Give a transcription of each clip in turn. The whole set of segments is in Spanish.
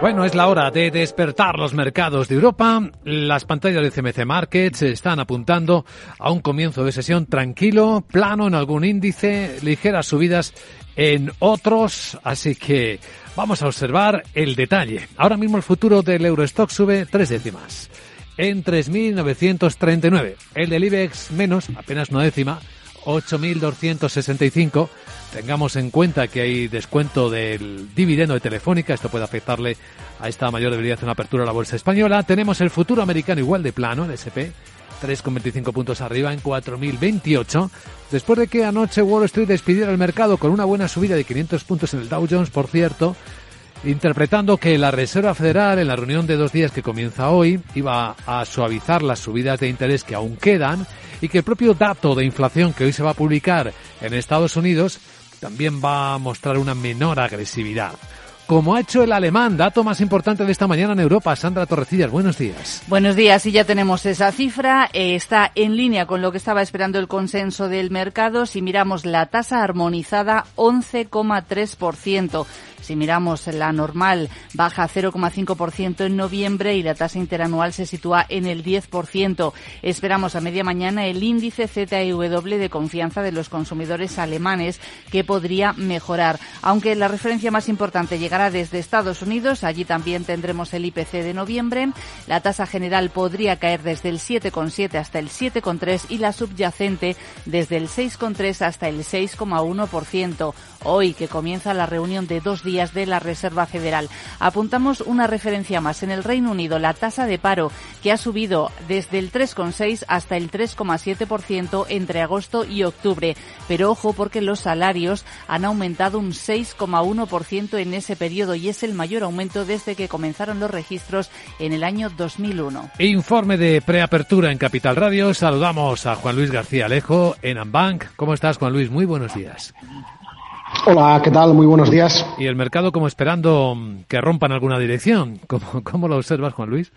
Bueno, es la hora de despertar los mercados de Europa. Las pantallas de CMC Markets están apuntando a un comienzo de sesión tranquilo, plano en algún índice, ligeras subidas en otros, así que vamos a observar el detalle. Ahora mismo el futuro del Eurostock sube tres décimas en 3.939. El del IBEX menos, apenas una décima, 8.265. Tengamos en cuenta que hay descuento del dividendo de Telefónica, esto puede afectarle a esta mayor debilidad en la apertura de la bolsa española. Tenemos el futuro americano igual de plano, el SP, 3,25 puntos arriba en 4.028. Después de que anoche Wall Street despidiera el mercado con una buena subida de 500 puntos en el Dow Jones, por cierto, interpretando que la Reserva Federal en la reunión de dos días que comienza hoy iba a suavizar las subidas de interés que aún quedan y que el propio dato de inflación que hoy se va a publicar en Estados Unidos también va a mostrar una menor agresividad como ha hecho el alemán. Dato más importante de esta mañana en Europa. Sandra Torrecillas, buenos días. Buenos días, y ya tenemos esa cifra. Eh, está en línea con lo que estaba esperando el consenso del mercado. Si miramos la tasa armonizada, 11,3%. Si miramos la normal, baja 0,5% en noviembre y la tasa interanual se sitúa en el 10%. Esperamos a media mañana el índice ZEW de confianza de los consumidores alemanes que podría mejorar. Aunque la referencia más importante llegará desde Estados Unidos, allí también tendremos el IPC de noviembre. La tasa general podría caer desde el 7,7 hasta el 7,3 y la subyacente desde el 6,3 hasta el 6,1%. Hoy que comienza la reunión de dos días de la Reserva Federal. Apuntamos una referencia más. En el Reino Unido, la tasa de paro que ha subido desde el 3,6 hasta el 3,7% entre agosto y octubre. Pero ojo porque los salarios han aumentado un 6,1% en ese periodo y es el mayor aumento desde que comenzaron los registros en el año 2001. Informe de preapertura en Capital Radio. Saludamos a Juan Luis García Alejo en Ambank. ¿Cómo estás, Juan Luis? Muy buenos días. Hola, ¿qué tal? Muy buenos días. Y el mercado como esperando que rompan alguna dirección. ¿Cómo, cómo lo observas, Juan Luis?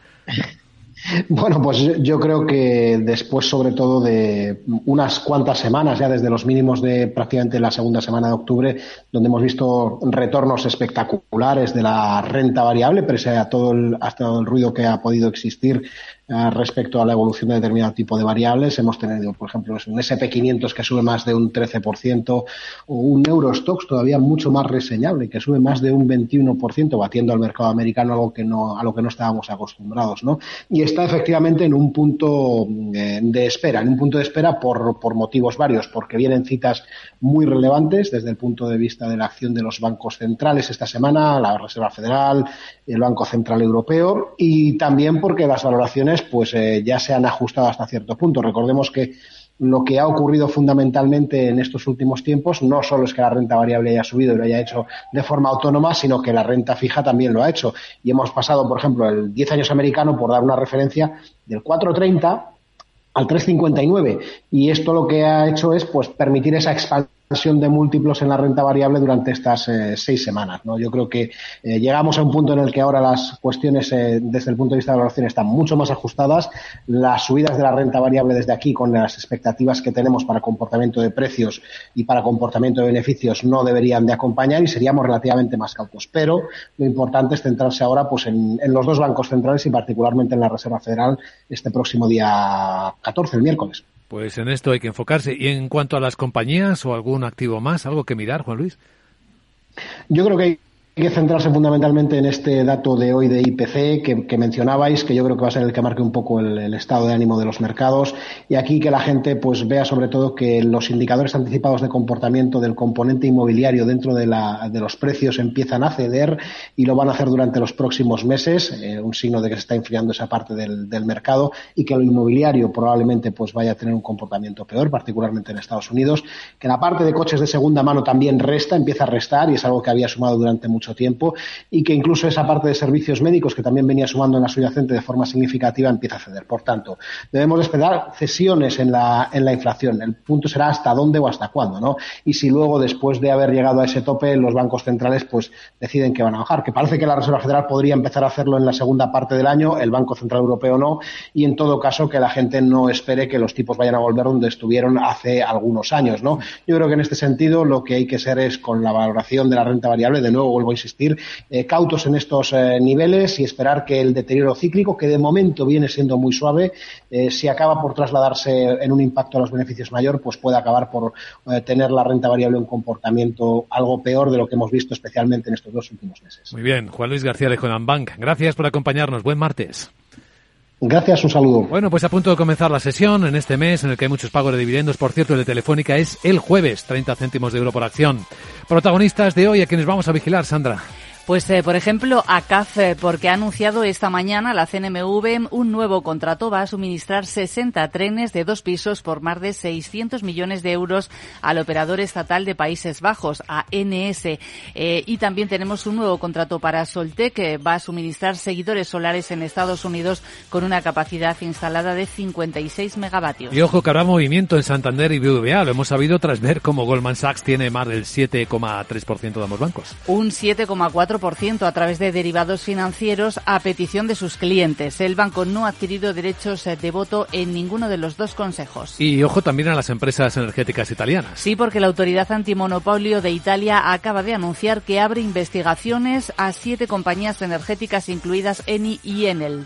Bueno, pues yo creo que después, sobre todo de unas cuantas semanas, ya desde los mínimos de prácticamente la segunda semana de octubre, donde hemos visto retornos espectaculares de la renta variable, pese a todo el, hasta todo el ruido que ha podido existir respecto a la evolución de determinado tipo de variables. Hemos tenido, por ejemplo, un SP500 que sube más de un 13% o un Eurostox todavía mucho más reseñable que sube más de un 21%, batiendo al mercado americano algo que no, a lo que no estábamos acostumbrados, ¿no? Y está efectivamente en un punto eh, de espera, en un punto de espera por, por motivos varios, porque vienen citas muy relevantes desde el punto de vista de la acción de los bancos centrales esta semana, la Reserva Federal, el Banco Central Europeo, y también porque las valoraciones pues eh, ya se han ajustado hasta cierto punto. Recordemos que lo que ha ocurrido fundamentalmente en estos últimos tiempos no solo es que la renta variable haya subido y lo haya hecho de forma autónoma, sino que la renta fija también lo ha hecho. Y hemos pasado, por ejemplo, el 10 años americano, por dar una referencia, del 4,30 al 3,59. Y esto lo que ha hecho es pues permitir esa expansión de múltiplos en la renta variable durante estas eh, seis semanas. ¿no? Yo creo que eh, llegamos a un punto en el que ahora las cuestiones eh, desde el punto de vista de valoración están mucho más ajustadas. Las subidas de la renta variable desde aquí con las expectativas que tenemos para comportamiento de precios y para comportamiento de beneficios no deberían de acompañar y seríamos relativamente más cautos. Pero lo importante es centrarse ahora pues en, en los dos bancos centrales y particularmente en la Reserva Federal este próximo día 14, el miércoles. Pues en esto hay que enfocarse. Y en cuanto a las compañías o algún activo más, algo que mirar, Juan Luis. Yo creo que hay hay que centrarse fundamentalmente en este dato de hoy de IPC que, mencionabais, que yo creo que va a ser el que marque un poco el, estado de ánimo de los mercados. Y aquí que la gente pues vea sobre todo que los indicadores anticipados de comportamiento del componente inmobiliario dentro de, la, de los precios empiezan a ceder y lo van a hacer durante los próximos meses, eh, un signo de que se está enfriando esa parte del, mercado y que lo inmobiliario probablemente pues vaya a tener un comportamiento peor, particularmente en Estados Unidos. Que la parte de coches de segunda mano también resta, empieza a restar y es algo que había sumado durante mucho tiempo y que incluso esa parte de servicios médicos que también venía sumando en la subyacente de forma significativa empieza a ceder. Por tanto, debemos esperar cesiones en la, en la inflación. El punto será hasta dónde o hasta cuándo, ¿no? Y si luego, después de haber llegado a ese tope, los bancos centrales pues deciden que van a bajar, que parece que la Reserva Federal podría empezar a hacerlo en la segunda parte del año, el Banco Central Europeo no, y en todo caso que la gente no espere que los tipos vayan a volver donde estuvieron hace algunos años, ¿no? Yo creo que en este sentido lo que hay que ser es con la valoración de la renta variable, de nuevo vuelvo a insistir, cautos en estos niveles y esperar que el deterioro cíclico, que de momento viene siendo muy suave, si acaba por trasladarse en un impacto a los beneficios mayor, pues puede acabar por tener la renta variable un comportamiento algo peor de lo que hemos visto especialmente en estos dos últimos meses. Muy bien, Juan Luis García de Bank. Gracias por acompañarnos. Buen martes. Gracias, un saludo. Bueno, pues a punto de comenzar la sesión en este mes en el que hay muchos pagos de dividendos. Por cierto, el de Telefónica es el jueves, 30 céntimos de euro por acción. Protagonistas de hoy a quienes vamos a vigilar, Sandra. Pues, eh, por ejemplo, ACAF, eh, porque ha anunciado esta mañana la CNMV un nuevo contrato. Va a suministrar 60 trenes de dos pisos por más de 600 millones de euros al operador estatal de Países Bajos, ANS. Eh, y también tenemos un nuevo contrato para Soltec, que va a suministrar seguidores solares en Estados Unidos con una capacidad instalada de 56 megavatios. Y ojo que habrá movimiento en Santander y BBVA. Lo hemos sabido tras ver cómo Goldman Sachs tiene más del 7,3% de ambos bancos. Un 7,4% a través de derivados financieros a petición de sus clientes. El banco no ha adquirido derechos de voto en ninguno de los dos consejos. Y ojo también a las empresas energéticas italianas. Sí, porque la Autoridad Antimonopolio de Italia acaba de anunciar que abre investigaciones a siete compañías energéticas incluidas Eni y Enel.